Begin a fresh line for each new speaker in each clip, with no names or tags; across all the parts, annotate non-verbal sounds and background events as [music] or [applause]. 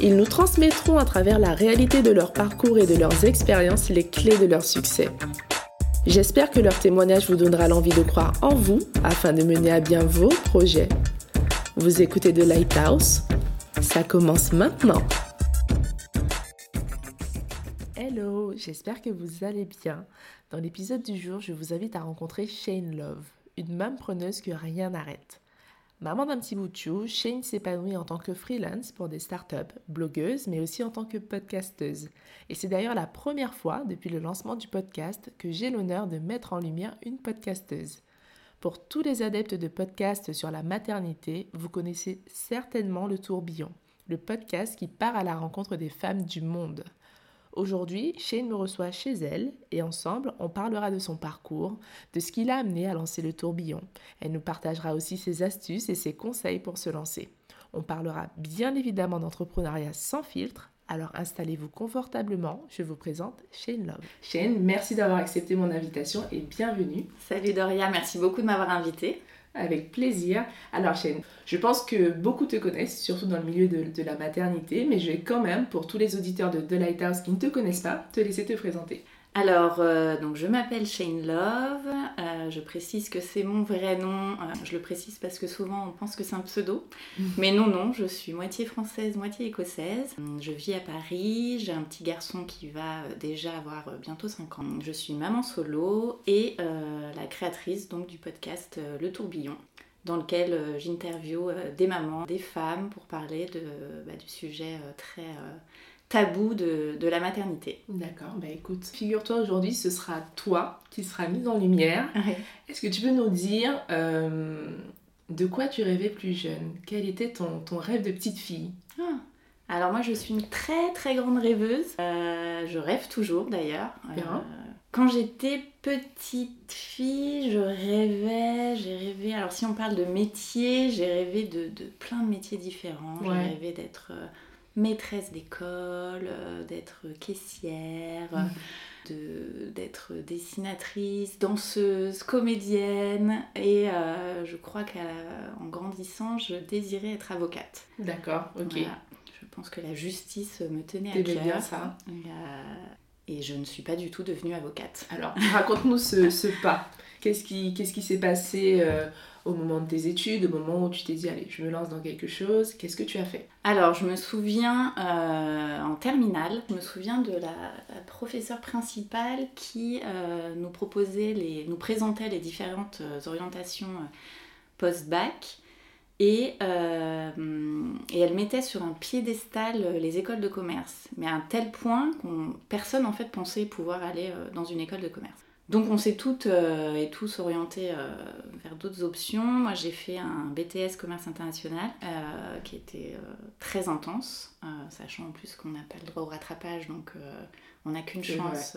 ils nous transmettront à travers la réalité de leur parcours et de leurs expériences les clés de leur succès. J'espère que leur témoignage vous donnera l'envie de croire en vous afin de mener à bien vos projets. Vous écoutez The Lighthouse Ça commence maintenant. Hello, j'espère que vous allez bien. Dans l'épisode du jour, je vous invite à rencontrer Shane Love, une main preneuse que rien n'arrête. Maman d'un petit bout de chou, Shane s'épanouit en tant que freelance pour des startups, blogueuse, mais aussi en tant que podcasteuse. Et c'est d'ailleurs la première fois depuis le lancement du podcast que j'ai l'honneur de mettre en lumière une podcasteuse. Pour tous les adeptes de podcasts sur la maternité, vous connaissez certainement le tourbillon, le podcast qui part à la rencontre des femmes du monde. Aujourd'hui, Shane me reçoit chez elle et ensemble, on parlera de son parcours, de ce qui l'a amené à lancer le tourbillon. Elle nous partagera aussi ses astuces et ses conseils pour se lancer. On parlera bien évidemment d'entrepreneuriat sans filtre. Alors installez-vous confortablement, je vous présente Shane Love. Shane, merci d'avoir accepté mon invitation et bienvenue.
Salut Doria, merci beaucoup de m'avoir invitée.
Avec plaisir. Alors Shane, je pense que beaucoup te connaissent, surtout dans le milieu de, la maternité, mais je vais quand même, pour tous les auditeurs de The Lighthouse qui ne te connaissent pas, te laisser te présenter.
Alors, euh, donc je m'appelle Shane Love. Euh, je précise que c'est mon vrai nom. Euh, je le précise parce que souvent on pense que c'est un pseudo. [laughs] Mais non, non, je suis moitié française, moitié écossaise. Je vis à Paris. J'ai un petit garçon qui va déjà avoir bientôt 5 ans. Je suis maman solo et la créatrice donc du podcast Le Tourbillon dans lequel j'interviewe des mamans, des femmes pour parler de, bah, du sujet très tabou de, la maternité.
D'accord, bah écoute, figure-toi aujourd'hui, ce sera toi qui sera mise en lumière. Est-ce que tu peux nous dire euh, de quoi tu rêvais plus jeune? Quel était ton, ton rêve de petite fille?
Ah. Alors moi je suis une très très grande rêveuse. Euh, je rêve toujours d'ailleurs. Euh, quand j'étais petite fille, je rêvais, j'ai rêvé. Alors si on parle de métier, j'ai rêvé de, de, plein de métiers différents. J'ai rêvé d'être maîtresse d'école, euh, d'être caissière, mm. d'être dessinatrice, danseuse, comédienne. Et euh, je crois qu'en grandissant, je désirais être avocate.
D'accord, ok.
Je pense que la justice me tenait à cœur. bien ça. Euh, et, je ne suis pas du tout devenue avocate.
Alors, raconte-nous ce, pas. Qu'est-ce qui s'est passé au moment de tes études, au moment où tu t'es dit, allez, je me lance dans quelque chose, qu'est-ce que tu as fait?
Alors, je me souviens, euh, en terminale, je me souviens de la, professeure principale qui euh, nous proposait, les, nous présentait les différentes euh, orientations post-bac. Et, et, elle mettait sur un piédestal les écoles de commerce, mais à un tel point qu'on personne en fait pensait pouvoir aller dans une école de commerce. Donc on s'est toutes euh, et tous orientés euh, vers d'autres options. Moi j'ai fait un BTS commerce international euh, qui était très intense, sachant en plus qu'on n'a pas le droit au rattrapage, donc on n'a qu'une chance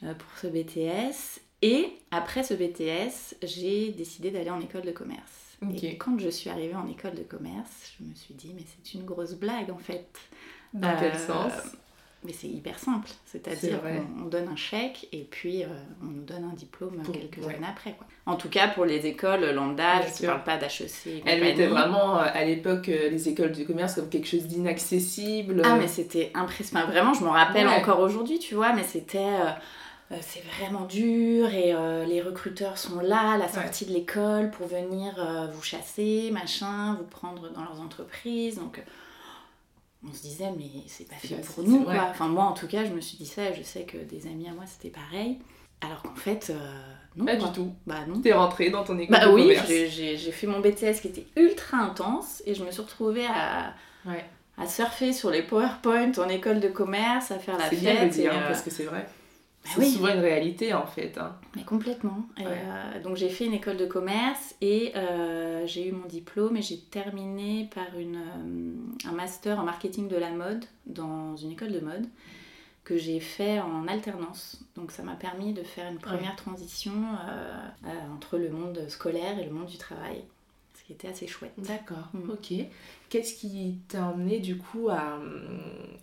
pour ce BTS. Et après ce BTS, j'ai décidé d'aller en école de commerce. Et quand je suis arrivée en école de commerce, je me suis dit mais c'est une grosse blague en fait.
Dans quel sens?
Mais c'est hyper simple, c'est-à-dire qu'on donne un chèque et puis euh, on nous donne un diplôme quelques années après. Quoi. En tout cas pour les écoles lambda, je ne parle pas d'HEC.
Elle mettait vraiment euh, à l'époque euh, les écoles du commerce comme quelque chose d'inaccessible.
Ah mais c'était impressionnant, vraiment je m'en rappelle encore aujourd'hui tu vois, mais c'était... c'est vraiment dur et les recruteurs sont là à la sortie de l'école pour venir vous chasser, machin, vous prendre dans leurs entreprises. Donc on se disait mais c'est pas fait pour nous quoi. Enfin moi en tout cas je me suis dit ça je sais que des amis à moi c'était pareil. Alors qu'en fait euh, non.
Pas du tout.
Bah non.
T'es rentrée dans ton école
bah, oui, j'ai fait mon BTS qui était ultra intense et je me suis retrouvée à, à surfer sur les PowerPoint en école de commerce, à faire la fête.
C'est bien de dire euh, parce que c'est vrai. Bah c'est souvent une réalité en fait. Hein.
Mais complètement. Euh, donc j'ai fait une école de commerce et euh, j'ai eu mon diplôme et j'ai terminé par une, euh, un master en marketing de la mode dans une école de mode. que j'ai fait en alternance. Donc ça m'a permis de faire une première transition entre le monde scolaire et le monde du travail, ce qui était assez chouette.
D'accord, mm. ok. Qu'est-ce qui t'a emmené du coup à,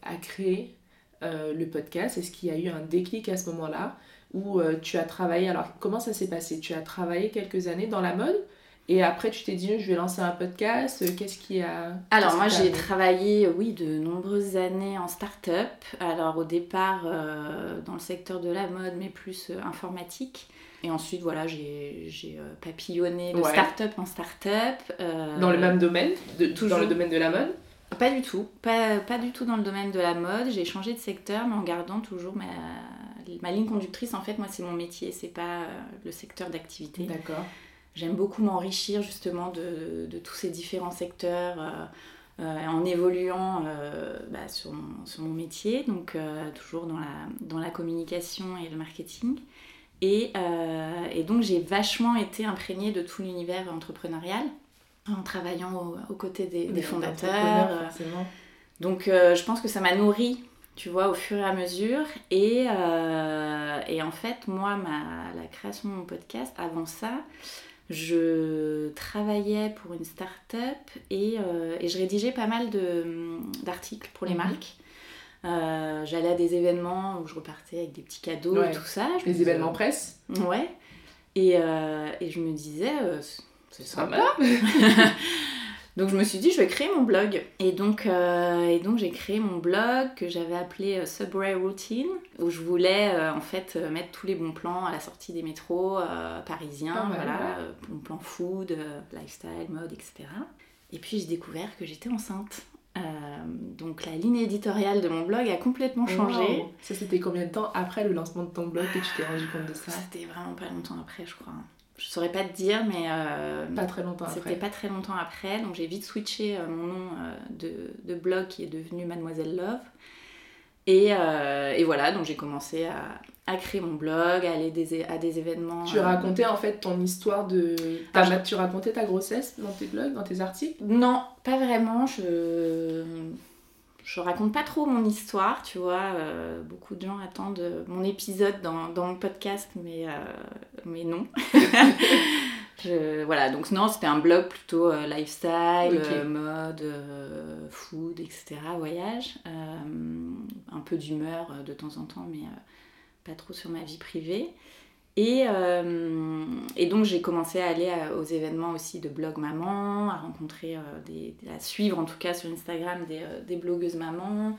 à créer le podcast? Est-ce qu'il y a eu un déclic à ce moment-là? Où euh, tu as travaillé? Alors, comment ça s'est passé? Tu as travaillé quelques années dans la mode et après, tu t'es dit, je vais lancer un podcast. Qu'est-ce qui a.
Alors, moi, j'ai travaillé, oui, de nombreuses années en start-up. Alors, au départ, euh, dans le secteur de la mode, mais plus euh, informatique. Et ensuite, voilà, j'ai papillonné de start-up en start-up.
Dans le même domaine? De, Toujours. Dans le domaine de la mode?
Pas du tout. Pas, pas du tout dans le domaine de la mode. J'ai changé de secteur, mais en gardant toujours ma, ma ligne conductrice, en fait, moi, c'est mon métier, c'est pas euh, le secteur d'activité.
D'accord.
J'aime beaucoup m'enrichir justement de, de, tous ces différents secteurs euh, euh, en évoluant bah, sur, mon, sur, mon, métier, donc toujours dans la, dans la communication et le marketing. Et, et donc j'ai vachement été imprégnée de tout l'univers entrepreneurial en travaillant aux côtés des, des fondateurs. Donc je pense que ça m'a nourri tu vois, au fur et à mesure. Et, euh, et en fait, moi, ma, la création de mon podcast, avant ça, je travaillais pour une start-up et, euh, et je rédigeais pas mal d'articles pour les mhm. marques. Euh, j'allais à des événements où je repartais avec des petits cadeaux et tout ça.
des événements presse
Ouais. Et, et je me disais, c'est sympa. [laughs] Donc je me suis dit, je vais créer mon blog. Et donc, euh, et donc j'ai créé mon blog que j'avais appelé euh, Subway Routine, où je voulais euh, en fait mettre tous les bons plans à la sortie des métros parisiens, ah voilà, bons plans food, lifestyle, mode, etc. Et puis j'ai découvert que j'étais enceinte. donc la ligne éditoriale de mon blog a complètement changé.
Ça c'était combien de temps après le lancement de ton blog que tu t'es rendu compte de ça?
C'était vraiment pas longtemps après, je crois je saurais pas te dire, mais. Euh,
pas très longtemps après.
C'était pas très longtemps après, donc j'ai vite switché euh, mon nom euh, de, de, blog qui est devenu Mademoiselle Love. Et, et voilà, donc j'ai commencé à, à, créer mon blog, à aller des, à des événements.
Tu racontais en fait ton histoire de. Tu racontais ta grossesse dans tes blogs, dans tes articles?
Non, pas vraiment. Je je raconte pas trop mon histoire, tu vois. Euh, beaucoup de gens attendent mon épisode dans, dans mon podcast, mais, euh, mais non. [laughs] voilà, donc non, c'était un blog plutôt euh, lifestyle, mode, food, etc., voyage. un peu d'humeur de temps en temps, mais pas trop sur ma vie privée. Et, euh, et, donc j'ai commencé à aller aux événements aussi de blog maman, à rencontrer, euh, des, à suivre en tout cas sur Instagram des, euh, des blogueuses maman,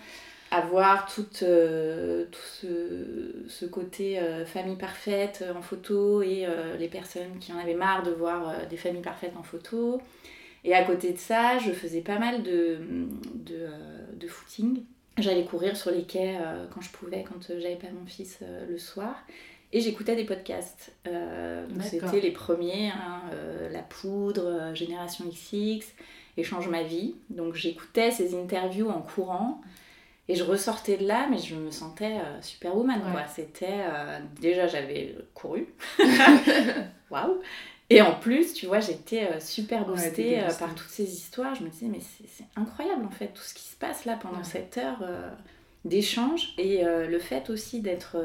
à voir tout, tout ce, ce, côté famille parfaite en photo et les personnes qui en avaient marre de voir des familles parfaites en photo. Et à côté de ça, je faisais pas mal de, de, de footing. J'allais courir sur les quais quand je pouvais, quand j'avais pas mon fils le soir. Et j'écoutais des podcasts. Euh, c'était les premiers, hein, euh, La Poudre, euh, Génération XX, Échange ma vie. Donc j'écoutais ces interviews en courant. Et je ressortais de là, mais je me sentais superwoman, quoi. C'était... déjà, j'avais couru. [laughs] Waouh Et en plus, tu vois, j'étais super boostée par toutes ces histoires. Je me disais, mais c'est incroyable, en fait, tout ce qui se passe là pendant cette heure d'échange. Et le fait aussi d'être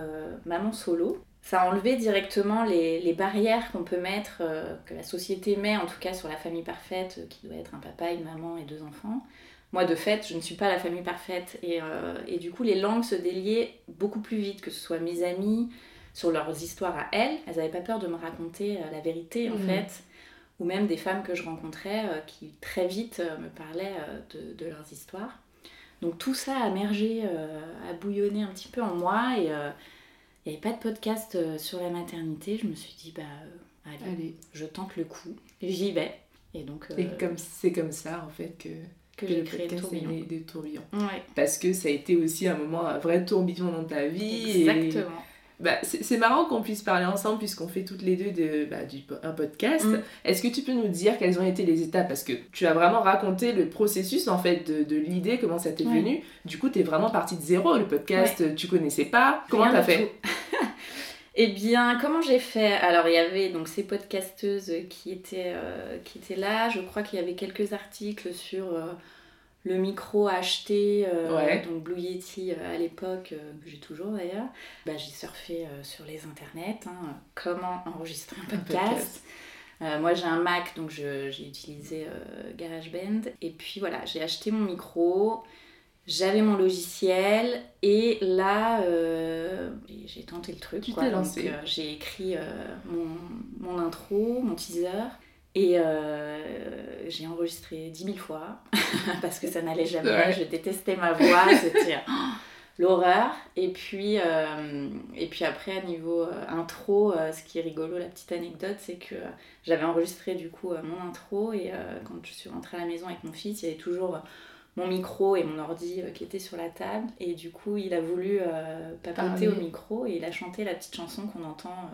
maman solo, ça a enlevé directement les, les barrières qu'on peut mettre, euh, que la société met en tout cas sur la famille parfaite, euh, qui doit être un papa, une maman et deux enfants. Moi, de fait, je ne suis pas la famille parfaite. Et, euh, et du coup, les langues se déliaient beaucoup plus vite, que ce soit mes amies, sur leurs histoires à elles. Elles n'avaient pas peur de me raconter la vérité, en mmh. fait. Ou même des femmes que je rencontrais qui très vite me parlaient de, de, leurs histoires. Donc tout ça a émergé, a bouillonné un petit peu en moi. Et il n'y avait pas de podcast euh, sur la maternité. Je me suis dit, bah, euh, allez, je tente le coup, j'y vais.
Et donc. Et euh, comme c'est comme ça, en fait, que.
Que, j'ai créé le tourbillon.
Des tourbillons. Parce que ça a été aussi un moment, un vrai tourbillon dans ta vie.
Exactement.
Bah, c'est marrant qu'on puisse parler ensemble puisqu'on fait toutes les deux de, bah, du, un podcast. Mm. Est-ce que tu peux nous dire quelles ont été les étapes? Parce que tu as vraiment raconté le processus en fait de, de l'idée, comment ça t'est venu. Du coup, tu es vraiment partie de zéro. Le podcast, tu connaissais pas. Comment t'as fait? [laughs]
Eh bien, comment j'ai fait? Alors, il y avait donc ces podcasteuses qui étaient, euh, qui étaient là. Je crois qu'il y avait quelques articles sur... Euh, le micro acheté, euh, donc Blue Yeti euh, à l'époque, que j'ai toujours d'ailleurs, bah, j'ai surfé sur les internets, hein, comment enregistrer un podcast. moi j'ai un Mac, donc j'ai utilisé GarageBand. Et puis voilà, j'ai acheté mon micro, j'avais mon logiciel, et là j'ai tenté le truc. J'ai écrit mon, mon, intro, mon teaser. Et euh, j'ai enregistré 10 000 fois [laughs] parce que ça n'allait jamais. Je détestais ma voix, [laughs] c'était oh, l'horreur. Et puis, euh, et puis après, à niveau euh, intro, ce qui est rigolo, la petite anecdote, c'est que j'avais enregistré du coup mon intro et quand je suis rentrée à la maison avec mon fils, il y avait toujours mon micro et mon ordi qui étaient sur la table. Et du coup, il a voulu papoter au micro et il a chanté la petite chanson qu'on entend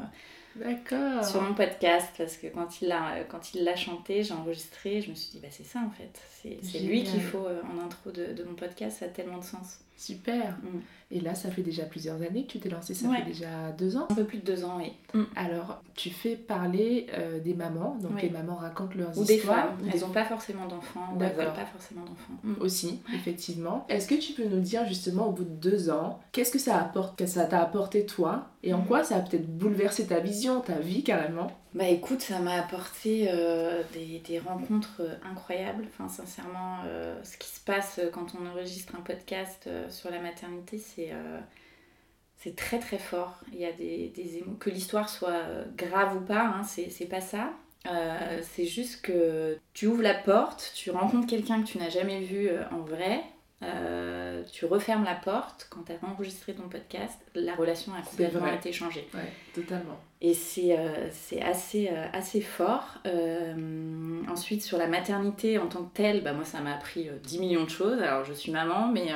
D'accord.
Sur mon podcast, parce que quand il l'a, quand il l'a chanté, j'ai enregistré, je me suis dit, bah, c'est ça en fait. C'est, lui qu'il faut euh, en intro de, de, mon podcast, ça a tellement de sens.
Super. Mm. Et là, ça fait déjà plusieurs années que tu t'es lancée, ça fait déjà deux ans
Un peu plus de deux ans, oui.
Mm. Alors, tu fais parler euh, des mamans, donc les mamans racontent leurs
Ou
histoires.
Des femmes, elles n'ont pas forcément d'enfants, ou elles veulent pas forcément d'enfants.
Mm. Aussi, effectivement. Est-ce que tu peux nous dire justement, au bout de deux ans, qu'est-ce que ça apporte, que ça t'a apporté toi, et en quoi ça a peut-être bouleversé ta vision, ta vie carrément
bah écoute, ça m'a apporté euh, des, rencontres euh, incroyables. Enfin, sincèrement, euh, ce qui se passe quand on enregistre un podcast sur la maternité, c'est c'est très très fort. Il y a des, des Que l'histoire soit grave ou pas, hein, c'est pas ça. c'est juste que tu ouvres la porte, tu rencontres quelqu'un que tu n'as jamais vu en vrai, euh, tu refermes la porte quand tu as enregistré ton podcast, la relation a complètement été changée.
Ouais, totalement.
Et c'est euh, assez, euh, assez fort. ensuite, sur la maternité en tant que telle, bah, moi ça m'a appris 10 millions de choses. Alors je suis maman, mais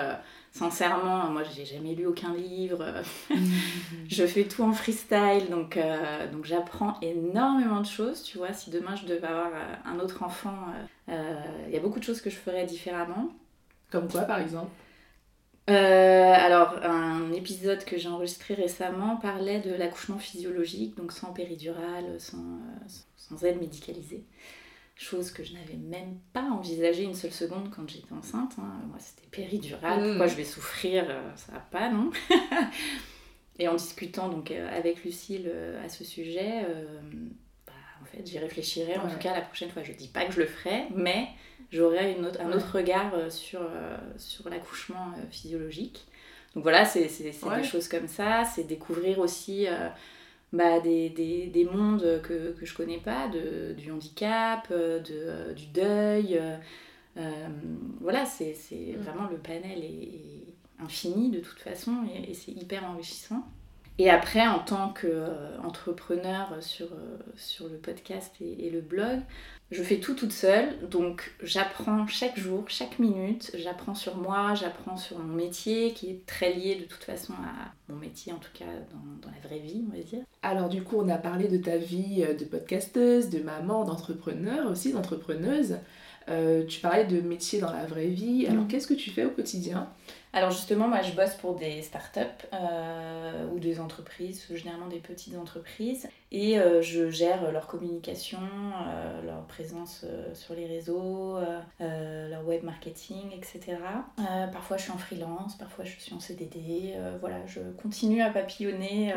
sincèrement, moi j'ai jamais lu aucun livre. [laughs] je fais tout en freestyle, donc, donc j'apprends énormément de choses. Tu vois, si demain je devais avoir un autre enfant, il y a beaucoup de choses que je ferais différemment.
Comme quoi, par exemple
euh, alors, un épisode que j'ai enregistré récemment parlait de l'accouchement physiologique, donc sans péridurale, sans, euh, sans aide médicalisée. Chose que je n'avais même pas envisagé une seule seconde quand j'étais enceinte. Hein. Moi, c'était péridurale. Mmh. Pourquoi je vais souffrir euh, Ça va pas, non [laughs] Et en discutant donc avec Lucille à ce sujet, en fait, j'y réfléchirai. En tout cas, la prochaine fois, je dis pas que je le ferai, mais j'aurais un autre regard euh, sur, euh, sur l'accouchement euh, physiologique. Donc voilà, c'est des choses comme ça, c'est découvrir aussi bah, des, des, des, mondes que, que je connais pas, de, du handicap, de, du deuil. voilà, c'est mm. vraiment le panel est, infini de toute façon et, c'est hyper enrichissant. Et après, en tant qu'entrepreneur sur, sur le podcast et, et le blog, je fais tout toute seule, donc j'apprends chaque jour, chaque minute, j'apprends sur moi, j'apprends sur mon métier qui est très lié de toute façon à mon métier, en tout cas dans, la vraie vie, on va dire.
Alors du coup, on a parlé de ta vie euh, de podcasteuse, de maman, d'entrepreneur aussi, d'entrepreneuse. Euh, tu parlais de métier dans la vraie vie. Alors mm. qu'est-ce que tu fais au quotidien?
Alors justement, moi je bosse pour des startups euh, ou des entreprises, généralement des petites entreprises, et euh, je gère leur communication, euh, leur présence sur les réseaux, leur web marketing, etc. parfois je suis en freelance, parfois je suis en CDD, voilà, je continue à papillonner.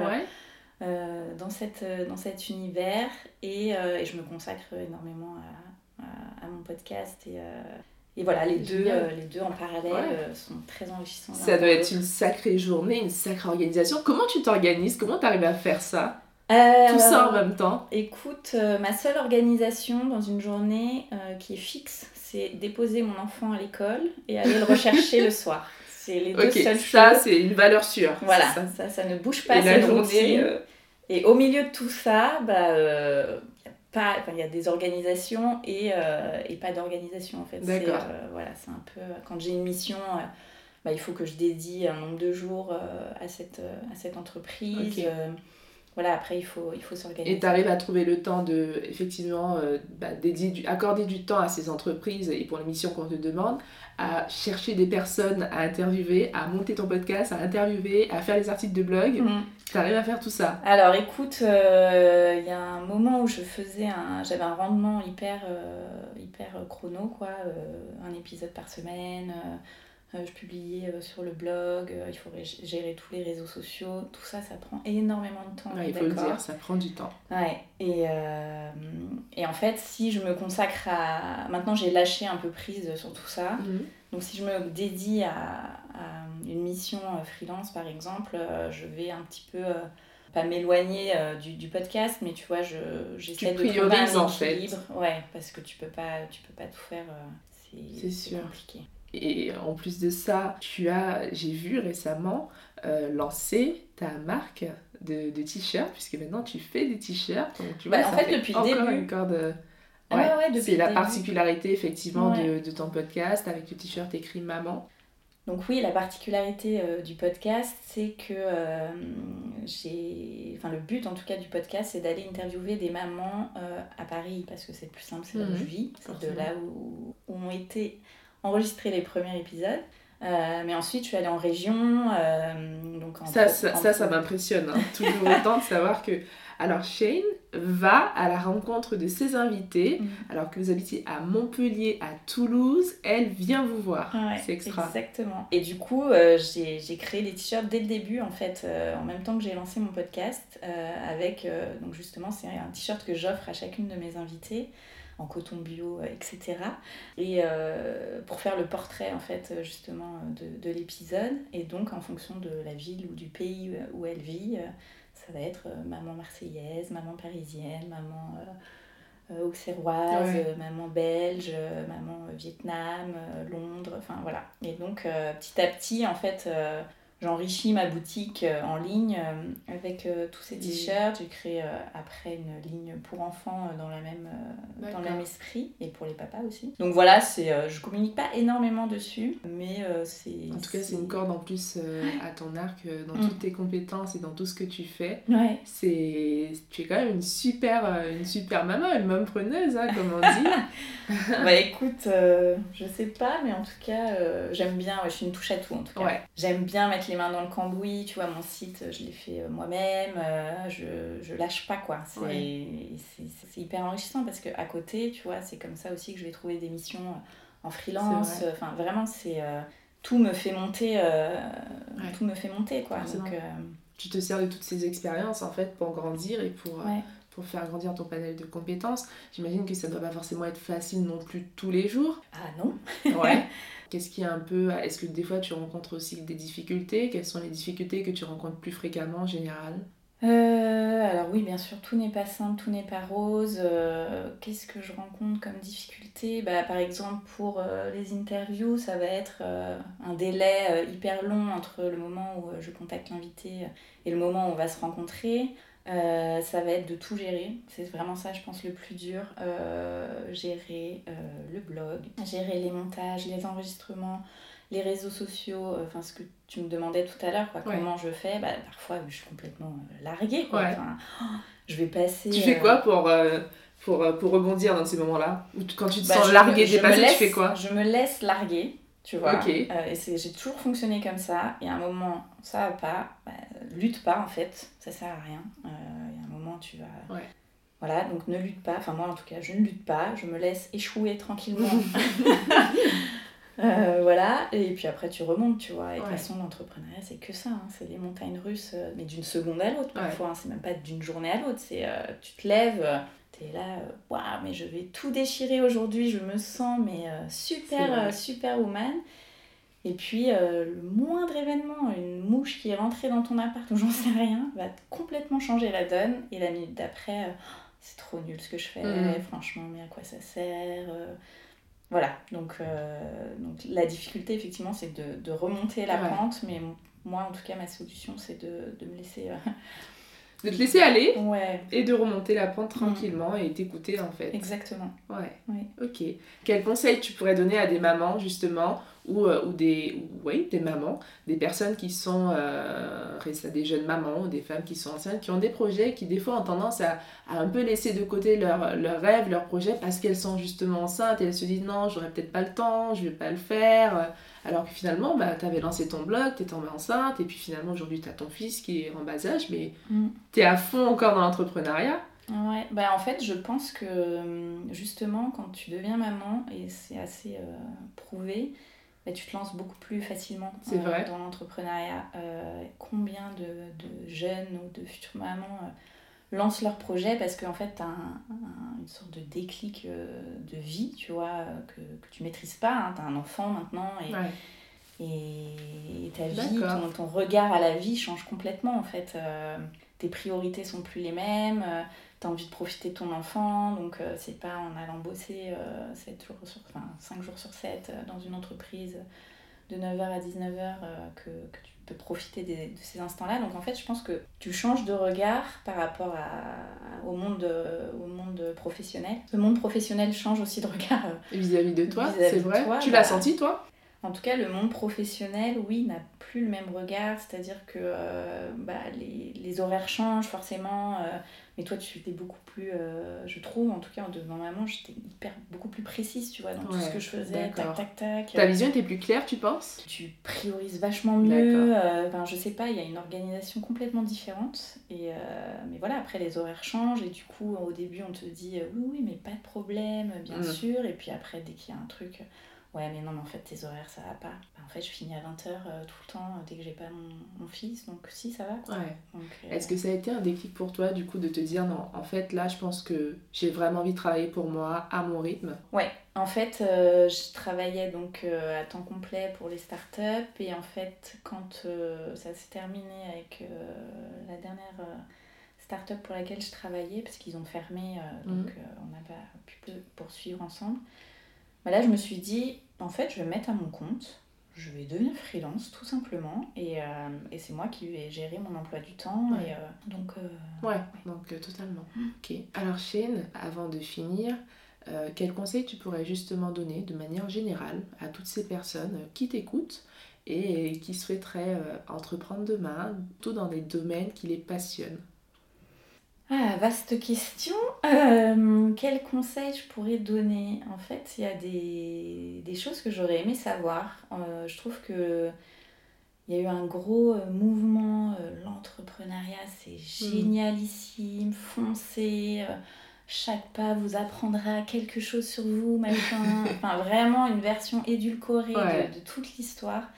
dans, cette, dans cet univers et, et, je me consacre énormément à, à, mon podcast et, et voilà, les deux, euh, les deux en parallèle euh, sont très enrichissants.
Ça doit être une sacrée journée, une sacrée organisation. Comment tu t'organises? Comment tu arrives à faire ça?
Euh,
Tout ça en même temps
Écoute, ma seule organisation dans une journée qui est fixe, c'est déposer mon enfant à l'école et aller le rechercher [laughs] le soir. C'est les deux seules choses.
Ça, c'est une valeur sûre.
Voilà, ça. ça, ne bouge pas. Et la journée. Et au milieu de tout ça, bah, pas il y a des organisations et, euh, et pas d'organisation en fait.
D'accord.
euh, voilà c'est un peu quand j'ai une mission euh, bah, il faut que je dédie un nombre de jours à cette à cette entreprise voilà, après, il faut, il faut s'organiser.
Et tu arrives à trouver le temps de, effectivement, euh, bah, dédier du, accorder du temps à ces entreprises et pour les missions qu'on te demande, à chercher des personnes à interviewer, à monter ton podcast, à interviewer, à faire les articles de blog. Mm. Tu arrives à faire tout ça
Alors écoute, euh, il y a un moment où je faisais un, j'avais un rendement hyper, euh, hyper chrono, quoi, un épisode par semaine. Euh, je publiais euh, sur le blog, euh, il faut gérer tous les réseaux sociaux, tout ça, ça prend énormément de temps.
il faut le dire, ça prend du temps.
Ouais, et, et en fait, si je me consacre à. Maintenant, j'ai lâché un peu prise sur tout ça. Mhm. Donc, si je me dédie à, une mission freelance, par exemple, je vais un petit peu pas m'éloigner du, du, podcast, mais tu vois, j'essaie de trouver un équilibre. Ouais, parce que tu peux pas, tu peux pas tout faire. c'est compliqué.
Et en plus de ça, tu as, j'ai vu récemment, euh, lancé ta marque de, de t-shirts, puisque maintenant tu fais des t-shirts. Donc tu
vois, bah, en fait, depuis le début.
Une corde... Ah ouais, c'est la particularité effectivement de, de, ton podcast avec le t-shirt écrit maman.
Donc oui, la particularité euh, du podcast, c'est que euh, j'ai... Enfin, le but en tout cas du podcast, c'est d'aller interviewer des mamans à Paris, parce que c'est plus simple, c'est là où mhm. je vis, c'est de là où, où ont été enregistré les premiers épisodes. Euh, mais ensuite, je suis allée en région. Euh, donc en
ça, ça, ça, m'impressionne. Hein. [laughs] Toujours autant de savoir que. Alors, Shane va à la rencontre de ses invités. Mm. Alors que vous habitez à Montpellier, à Toulouse, elle vient vous voir. C'est extra.
Exactement. Et du coup, euh, j'ai créé les t-shirts dès le début, en fait, en même temps que j'ai lancé mon podcast. avec, donc justement, c'est un t-shirt que j'offre à chacune de mes invités en coton bio, etc. Et euh, pour faire le portrait en fait justement de, de l'épisode. Et donc en fonction de la ville ou du pays où elle vit, euh, ça va être euh, maman marseillaise, maman parisienne, maman auxerroise, maman belge, maman Vietnam, Londres, enfin voilà. Et donc petit à petit en fait j'enrichis ma boutique euh, en ligne euh, avec euh, tous ces t-shirts. J'ai créé après une ligne pour enfants dans, la même, dans le même esprit et pour les papas aussi. Donc voilà, c'est, je communique pas énormément dessus, mais c'est.
En tout cas, c'est une corde en plus à ton arc dans mm. toutes tes compétences et dans tout ce que tu fais.
Ouais.
C'est, tu es quand même une super, une super maman, une maman preneuse, hein, comme on dit. [laughs]
bah écoute, je sais pas, mais en tout cas, j'aime bien, je suis une touche à tout en tout cas.
Ouais.
J'aime bien mettre les mains dans le cambouis, tu vois, mon site, je l'ai fait euh, moi-même, euh, je, je lâche pas, quoi. C'est hyper enrichissant parce qu'à côté, tu vois, c'est comme ça aussi que je vais trouver des missions euh, en freelance. Enfin, vraiment, c'est... tout me fait monter, tout me fait monter, quoi. Donc,
tu te sers de toutes ces expériences, en fait, pour grandir et pour... pour faire grandir ton panel de compétences. J'imagine que ça ne doit pas forcément être facile non plus tous les jours.
Ah non
Ouais. [laughs] Qu'est-ce qui est un peu. Est-ce que des fois tu rencontres aussi des difficultés? Quelles sont les difficultés que tu rencontres plus fréquemment en général?
Euh, alors oui, bien sûr, tout n'est pas simple, tout n'est pas rose. Euh, qu'est-ce que je rencontre comme difficulté? Bah, Par exemple, pour euh, les interviews, ça va être un délai hyper long entre le moment où je contacte l'invité et le moment où on va se rencontrer. Euh, ça va être de tout gérer. C'est vraiment ça, je pense, le plus dur. Euh, gérer euh, le blog, gérer les montages, les enregistrements, les réseaux sociaux, enfin ce que tu me demandais tout à l'heure, comment je fais? Bah, parfois, je suis complètement larguée. Quoi. Oh, je vais passer.
Tu fais quoi pour, pour, pour rebondir dans ces moments-là? Ou quand tu te bah, sens larguée, dépassée, tu fais quoi?
Je me laisse larguer. Tu vois, et j'ai toujours fonctionné comme ça. Et à un moment, ça va pas, bah, lutte pas en fait, ça sert à rien. Il y a un moment, tu vas. Voilà, donc ne lutte pas. Enfin, moi en tout cas, je ne lutte pas. Je me laisse échouer tranquillement. [laughs] [laughs] Euh, voilà, et puis après tu remontes, tu vois. Et de toute façon, l'entrepreneuriat, c'est que ça. Hein. C'est les montagnes russes, euh, mais d'une seconde à l'autre parfois. Hein. C'est même pas d'une journée à l'autre. C'est euh, tu te lèves, es là, waouh, mais je vais tout déchirer aujourd'hui. Je me sens mais super, super woman. Et puis, le moindre événement, une mouche qui est rentrée dans ton appart ou j'en sais rien, va complètement changer la donne. Et la minute d'après, c'est trop nul ce que je fais, mmh. franchement, mais à quoi ça sert voilà, donc, euh, donc la difficulté, effectivement, c'est de, de, remonter la pente, mais moi, en tout cas, ma solution, c'est de, de, me laisser...
De te laisser aller
ouais.
et de remonter la pente tranquillement et t'écouter, en fait.
Exactement.
Ouais.
Oui.
Ok. Quel conseil tu pourrais donner à des mamans, justement, ou, euh, ou des, oui, des mamans, des personnes qui sont, euh, des jeunes mamans ou des femmes qui sont enceintes, qui ont des projets qui des fois ont tendance à, à un peu laisser de côté leurs leur rêves, leurs projets parce qu'elles sont justement enceintes et elles se disent non, j'aurais peut-être pas le temps, je vais pas le faire. Alors que finalement, bah, tu avais lancé ton blog, tu es tombée enceinte et puis finalement aujourd'hui tu as ton fils qui est en bas âge, mais mm. tu es à fond encore dans l'entrepreneuriat.
Ouais, bah en fait, je pense que justement, quand tu deviens maman, et c'est assez euh, prouvé, bah, tu te lances beaucoup plus facilement
euh, vrai.
dans l'entrepreneuriat. Euh, combien de, de, jeunes ou de futures mamans lancent leur projet parce qu'en fait, tu as une sorte de déclic de vie, tu vois, que, que tu maîtrises pas. Hein. Tu as un enfant maintenant et, et ta vie, ton, ton, regard à la vie change complètement en fait. tes priorités sont plus les mêmes tu as envie de profiter de ton enfant, donc euh, c'est pas en allant bosser 7 euh, jours sur, enfin, 5 jours sur 7 euh, dans une entreprise de 9h à 19h que, que, tu peux profiter des, de ces instants-là. Donc en fait, je pense que tu changes de regard par rapport à, au, monde, au monde professionnel. Le monde professionnel change aussi de regard
vis-à-vis de toi, c'est vrai. tu l'as bah, senti toi?
En tout cas, le monde professionnel, oui, n'a plus le même regard, c'est-à-dire que bah, les, les, horaires changent forcément, mais toi, tu étais beaucoup plus, euh, je trouve, en tout cas en devenant maman, j'étais hyper beaucoup plus précise, tu vois, dans tout ce que je faisais, tac, tac, tac.
Ta vision était plus claire, tu penses?
Tu priorises vachement mieux. Euh, enfin, je sais pas, il y a une organisation complètement différente. Et, euh, mais voilà, après, les horaires changent et du coup, au début, on te dit oui, oui, mais pas de problème, bien mm. sûr. Et puis après, dès qu'il y a un truc Ouais, mais non, mais en fait, tes horaires, ça va pas. Bah, en fait, je finis à 20h euh, tout le temps euh, dès que j'ai pas mon, fils, donc si, ça va. Quoi.
Ouais. Euh, Est-ce que ça a été un déclic pour toi, du coup, de te dire non, en fait, là, je pense que j'ai vraiment envie de travailler pour moi, à mon rythme?
Ouais, en fait, je travaillais donc à temps complet pour les startups, et en fait, quand ça s'est terminé avec la dernière startup pour laquelle je travaillais, parce qu'ils ont fermé, donc mhm. on n'a pas pu poursuivre ensemble. Bah là, je me suis dit, en fait, je vais me mettre à mon compte, je vais devenir freelance tout simplement, et, euh, et c'est moi qui vais gérer mon emploi du temps. Et, euh, donc,
euh, ouais, donc totalement. Mm. Ok. Alors, Shane, avant de finir, quel conseil tu pourrais justement donner de manière générale à toutes ces personnes qui t'écoutent et qui souhaiteraient entreprendre demain, tout dans des domaines qui les passionnent?
Ah, vaste question. Euh, quel conseil je pourrais donner? En fait, il y a des, des choses que j'aurais aimé savoir. Euh, je trouve que il y a eu un gros euh, mouvement, l'entrepreneuriat, c'est hmm. génialissime, foncez, chaque pas vous apprendra quelque chose sur vous, machin. [laughs] enfin, vraiment une version édulcorée de, de toute l'histoire.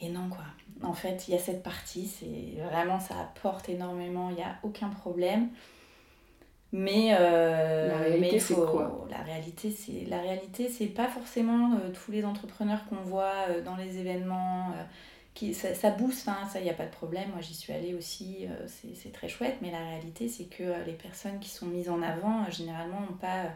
Et non, quoi en fait, il y a cette partie, c'est vraiment ça apporte énormément, il n'y a aucun problème. Mais, euh,
la réalité, c'est quoi?
La réalité, c'est la réalité, c'est pas forcément euh, tous les entrepreneurs qu'on voit euh, dans les événements. qui, ça, ça booste, hein, ça, il n'y a pas de problème. Moi, j'y suis allée aussi, c'est très chouette. Mais la réalité, c'est que les personnes qui sont mises en avant, généralement, n'ont pas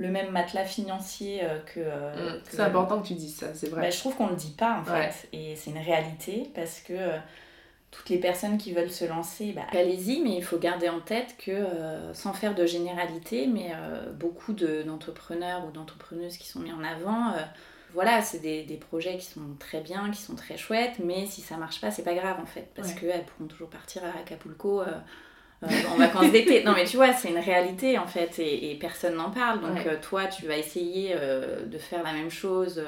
le même matelas financier euh, euh,
mm. que. c'est important que tu dises ça, c'est vrai.
Bah, je trouve qu'on ne le dit pas en fait. Et c'est une réalité parce que euh, toutes les personnes qui veulent se lancer, bah, allez-y, mais il faut garder en tête que, sans faire de généralité, mais beaucoup d'entrepreneurs ou d'entrepreneuses qui sont mis en avant, voilà, c'est des, des, projets qui sont très bien, qui sont très chouettes, mais si ça marche pas, c'est pas grave en fait, parce qu'elles pourront toujours partir à Acapulco euh, en vacances d'été. Non, mais tu vois, c'est une réalité en fait, et, personne n'en parle. Donc, euh, toi, tu vas essayer euh, de faire la même chose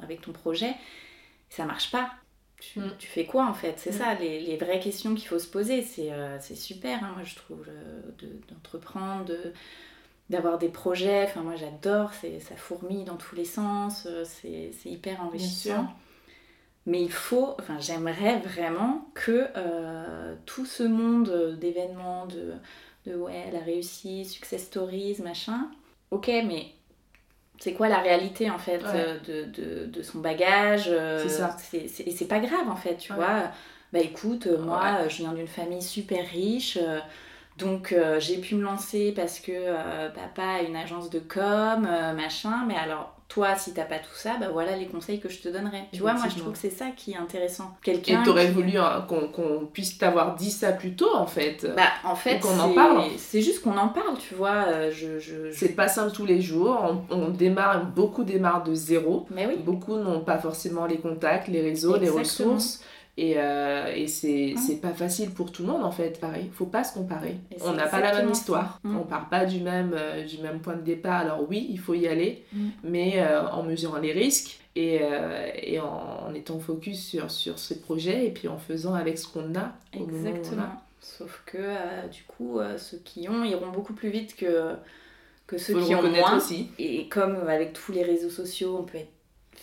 avec ton projet. Ça marche pas. Tu, mm. fais quoi en fait? C'est mm. ça, les, vraies questions qu'il faut se poser. C'est super, hein, moi, je trouve, d'entreprendre, d'avoir des projets. Enfin, moi, j'adore, ça fourmille dans tous les sens, c'est hyper enrichissant. Mais il faut, enfin j'aimerais vraiment que euh, tout ce monde d'événements, de, de ouais, la réussite, success stories, machin, ok, mais c'est quoi la réalité en fait euh, de, de, de, son bagage euh, C'est ça. et c'est pas grave en fait, tu vois. Bah écoute, moi je viens d'une famille super riche. Donc j'ai pu me lancer parce que papa a une agence de com, machin, mais alors toi, si t'as pas tout ça, bah voilà les conseils que je te donnerais. Tu vois, moi je trouve que c'est ça qui est intéressant.
Quelqu'un. Et t'aurais voulu hein, qu'on puisse t'avoir dit ça plus tôt en fait.
Bah en fait, qu'on en parle. C'est juste qu'on en parle, tu vois. Euh, je, je,
C'est pas simple tous les jours. On, démarre, beaucoup démarrent de zéro.
Mais oui.
Beaucoup n'ont pas forcément les contacts, les réseaux, les ressources. Et, euh, et c'est pas facile pour tout le monde en fait, pareil. Faut pas se comparer. On n'a pas la même histoire. Mm. On part pas du même, euh, du même point de départ. Alors oui, il faut y aller, mm. mais euh, en mesurant les risques et, et en, étant focus sur, sur ce projet et puis en faisant avec ce qu'on a.
Exactement. Sauf que du coup, ceux qui ont iront beaucoup plus vite que, que ceux qui ont moins. Aussi. Et comme avec tous les réseaux sociaux, on peut être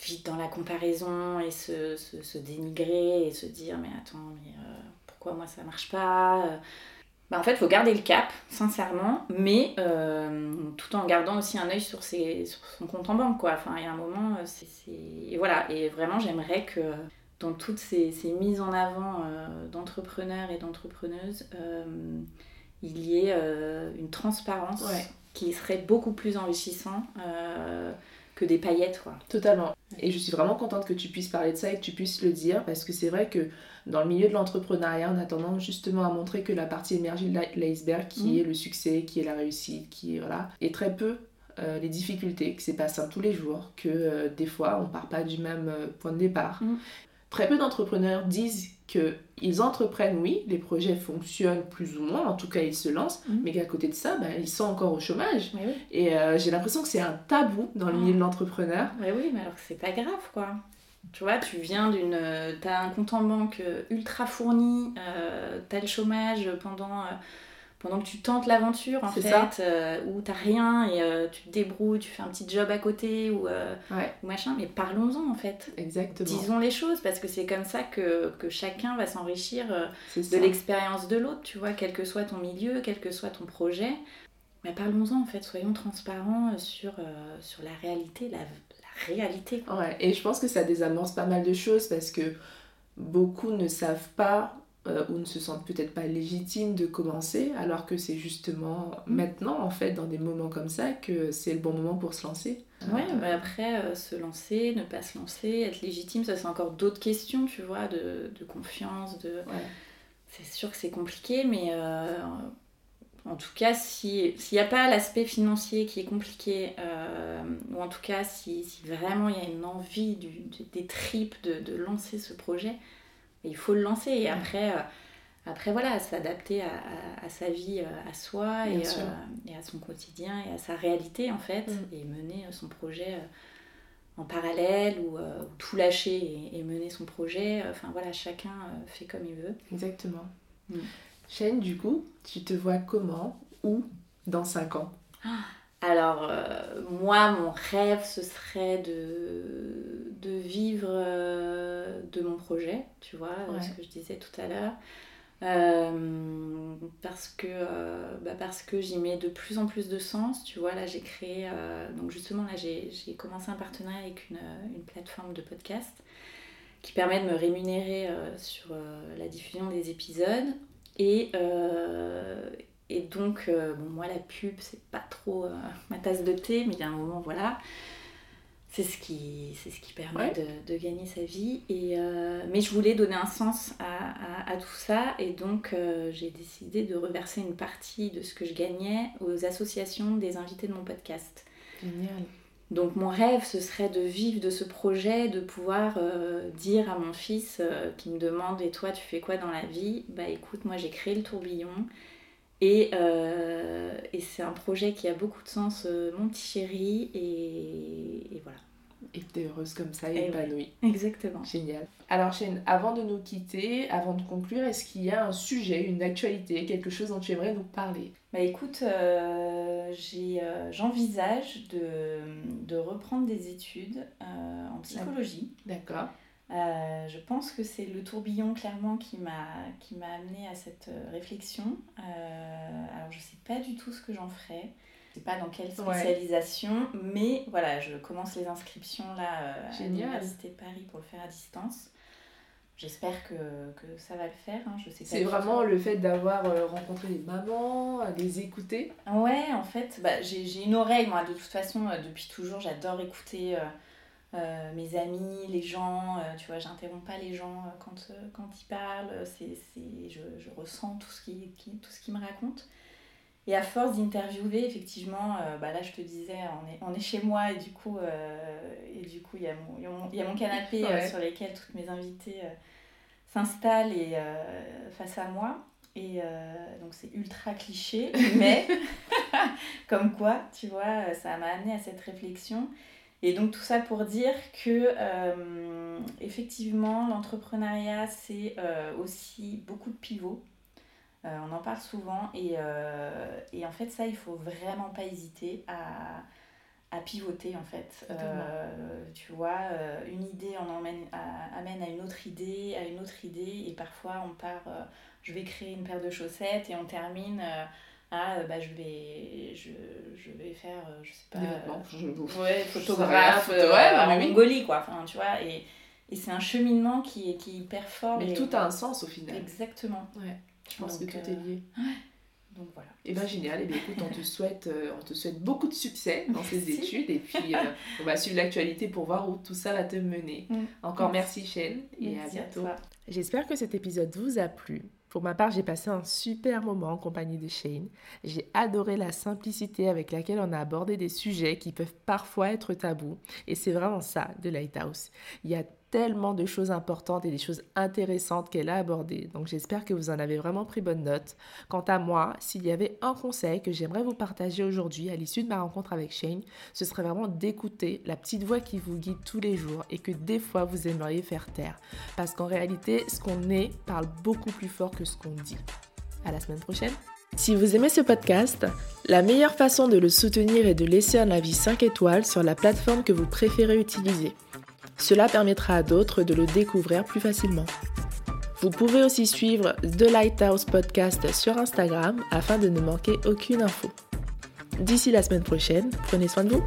vite dans la comparaison et se, se, dénigrer et se dire mais attends mais euh, pourquoi moi ça marche pas euh. bah, en fait il faut garder le cap sincèrement mais euh, tout en gardant aussi un œil sur, ses, sur son compte en banque quoi. Enfin il y a un moment c'est et voilà. Et vraiment j'aimerais que dans toutes ces, ces mises en avant d'entrepreneurs et d'entrepreneuses il y ait une transparence qui serait beaucoup plus enrichissant que des paillettes quoi.
Totalement. Et je suis vraiment contente que tu puisses parler de ça et que tu puisses le dire parce que c'est vrai que dans le milieu de l'entrepreneuriat, on a tendance justement à montrer que la partie émergée de l'iceberg, qui mm. est le succès, qui est la réussite, qui est voilà, et très peu euh, les difficultés, que c'est pas simple tous les jours, que euh, des fois on part pas du même euh, point de départ. Mm. Très peu d'entrepreneurs disent qu'ils entreprennent, oui, les projets fonctionnent plus ou moins, en tout cas ils se lancent, mhm. mais qu'à côté de ça, bah, ils sont encore au chômage. Et euh, j'ai l'impression que c'est un tabou dans le milieu de l'entrepreneur.
Mais oui, mais alors que c'est pas grave quoi. Tu vois, tu viens d'une. T'as un compte en banque ultra fourni, euh, t'as le chômage pendant pendant que tu tentes l'aventure en fait, euh, où t'as rien et euh, tu te débrouilles, tu fais un petit job à côté ou, euh, machin, mais parlons-en en fait.
Exactement.
Disons les choses parce que c'est comme ça que, chacun va s'enrichir de l'expérience de l'autre, tu vois, quel que soit ton milieu, quel que soit ton projet. Mais parlons-en en fait, soyons transparents sur, sur la réalité, la, la réalité.
Ouais, et je pense que ça désamorce pas mal de choses parce que beaucoup ne savent pas euh, ou ne se sentent peut-être pas légitimes de commencer, alors que c'est justement mm. maintenant, en fait, dans des moments comme ça, que c'est le bon moment pour se lancer.
Ouais, mais après, euh, se lancer, ne pas se lancer, être légitime, ça c'est encore d'autres questions, tu vois, de, de confiance, de... C'est sûr que c'est compliqué, mais euh, en tout cas, s'il n'y a pas l'aspect financier qui est compliqué, ou en tout cas, si, si, vraiment il y a une envie du, des tripes de, de lancer ce projet, il faut le lancer. Et après, euh, après voilà, s'adapter à, à, sa vie, euh, à soi et, euh, et, à son quotidien et à sa réalité en fait, mm. et mener son projet en parallèle ou, tout lâcher et, mener son projet. Enfin voilà, chacun fait comme il veut.
Exactement. Mm. Shane, du coup, tu te vois comment, où, dans 5 ans?
Ah, alors, moi, mon rêve, ce serait de, de vivre de mon projet, tu vois, ce que je disais tout à l'heure. Euh, parce que, euh, bah parce que j'y mets de plus en plus de sens, tu vois, là j'ai créé, euh, donc justement là j'ai commencé un partenariat avec une, une, plateforme de podcast qui permet de me rémunérer sur la diffusion des épisodes. Et, et donc, bon, moi la pub c'est pas trop ma tasse de thé, mais il y a un moment, voilà, c'est ce qui c'est ce qui permet de, de, gagner sa vie. Et euh, mais je voulais donner un sens à, à, tout ça. Et donc euh, j'ai décidé de reverser une partie de ce que je gagnais aux associations des invités de mon podcast.
Génial.
Donc mon rêve ce serait de vivre de ce projet de pouvoir euh, dire à mon fils qui me demande et toi tu fais quoi dans la vie? Bah écoute moi j'ai créé le tourbillon et, et c'est un projet qui a beaucoup de sens, mon petit chéri, et, et voilà
et tu heureuse comme ça, et épanouie.
exactement.
Génial. Alors Shane, avant de nous quitter, avant de conclure, est-ce qu'il y a un sujet, une actualité, quelque chose dont tu aimerais nous parler?
Bah écoute, euh, euh, j'envisage de, de, reprendre des études euh, en psychologie.
D'accord.
Je pense que c'est le tourbillon clairement qui m'a amené à cette réflexion. alors je sais pas du tout ce que j'en ferai pas dans quelle spécialisation, mais voilà, je commence les inscriptions là euh, à l'Université Paris pour le faire à distance. J'espère que, que, ça va le faire. Hein. Je sais
C'est vraiment le fait d'avoir euh, rencontré des mamans, les écouter
Ouais, en fait, bah, j'ai une oreille, moi, de toute façon, euh, depuis toujours, j'adore écouter euh, mes amis, les gens. tu vois, j'interromps pas les gens quand, quand ils parlent. c'est je, je, ressens tout ce qu'ils qui, tout ce qui me racontent. Et à force d'interviewer, effectivement, bah là je te disais, on est, on est chez moi et du coup, et du coup il y, a mon, y a mon canapé sur lequel toutes mes invités s'installe et euh, face à moi. Et euh, donc c'est ultra cliché, [laughs] mais [laughs] comme quoi, tu vois, ça m'a amené à cette réflexion. Et donc tout ça pour dire que euh, effectivement l'entrepreneuriat c'est aussi beaucoup de pivots. on en parle souvent et, et, en fait ça il faut vraiment pas hésiter à, à pivoter en fait. Euh, tu vois, euh, une idée on emmène à, amène à une autre idée, à une autre idée, et parfois on part, euh, je vais créer une paire de chaussettes et on termine à, bah, je, vais, je, je vais faire, je sais pas, ouais, [laughs] photographe ouais, en Mongolie quoi, enfin, tu vois, et, et c'est un cheminement qui est, qui est hyper fort.
Mais tout a un sens au final.
Exactement.
Ouais, je pense que tout est lié.
Donc voilà.
Et eh bien génial, et eh bien écoute, on te [laughs] souhaite, euh, on te souhaite beaucoup de succès dans ces études et puis euh, on va suivre l'actualité pour voir où tout ça va te mener. Mm. Encore merci Shane et à bientôt. J'espère que cet épisode vous a plu. Pour ma part, j'ai passé un super moment en compagnie de Shane. J'ai adoré la simplicité avec laquelle on a abordé des sujets qui peuvent parfois être tabous. Et c'est vraiment ça de Lighthouse. Il y a tellement de choses importantes et des choses intéressantes qu'elle a abordées. Donc j'espère que vous en avez vraiment pris bonne note. Quant à moi, s'il y avait un conseil que j'aimerais vous partager aujourd'hui à l'issue de ma rencontre avec Shane, ce serait vraiment d'écouter la petite voix qui vous guide tous les jours et que des fois vous aimeriez faire taire. Parce qu'en réalité, ce qu'on est parle beaucoup plus fort que ce qu'on dit. À la semaine prochaine. Si vous aimez ce podcast, la meilleure façon de le soutenir est de laisser un avis 5 étoiles sur la plateforme que vous préférez utiliser. Cela permettra à d'autres de le découvrir plus facilement. Vous pouvez aussi suivre The Lighthouse Podcast sur Instagram afin de ne manquer aucune info. D'ici la semaine prochaine, prenez soin de vous.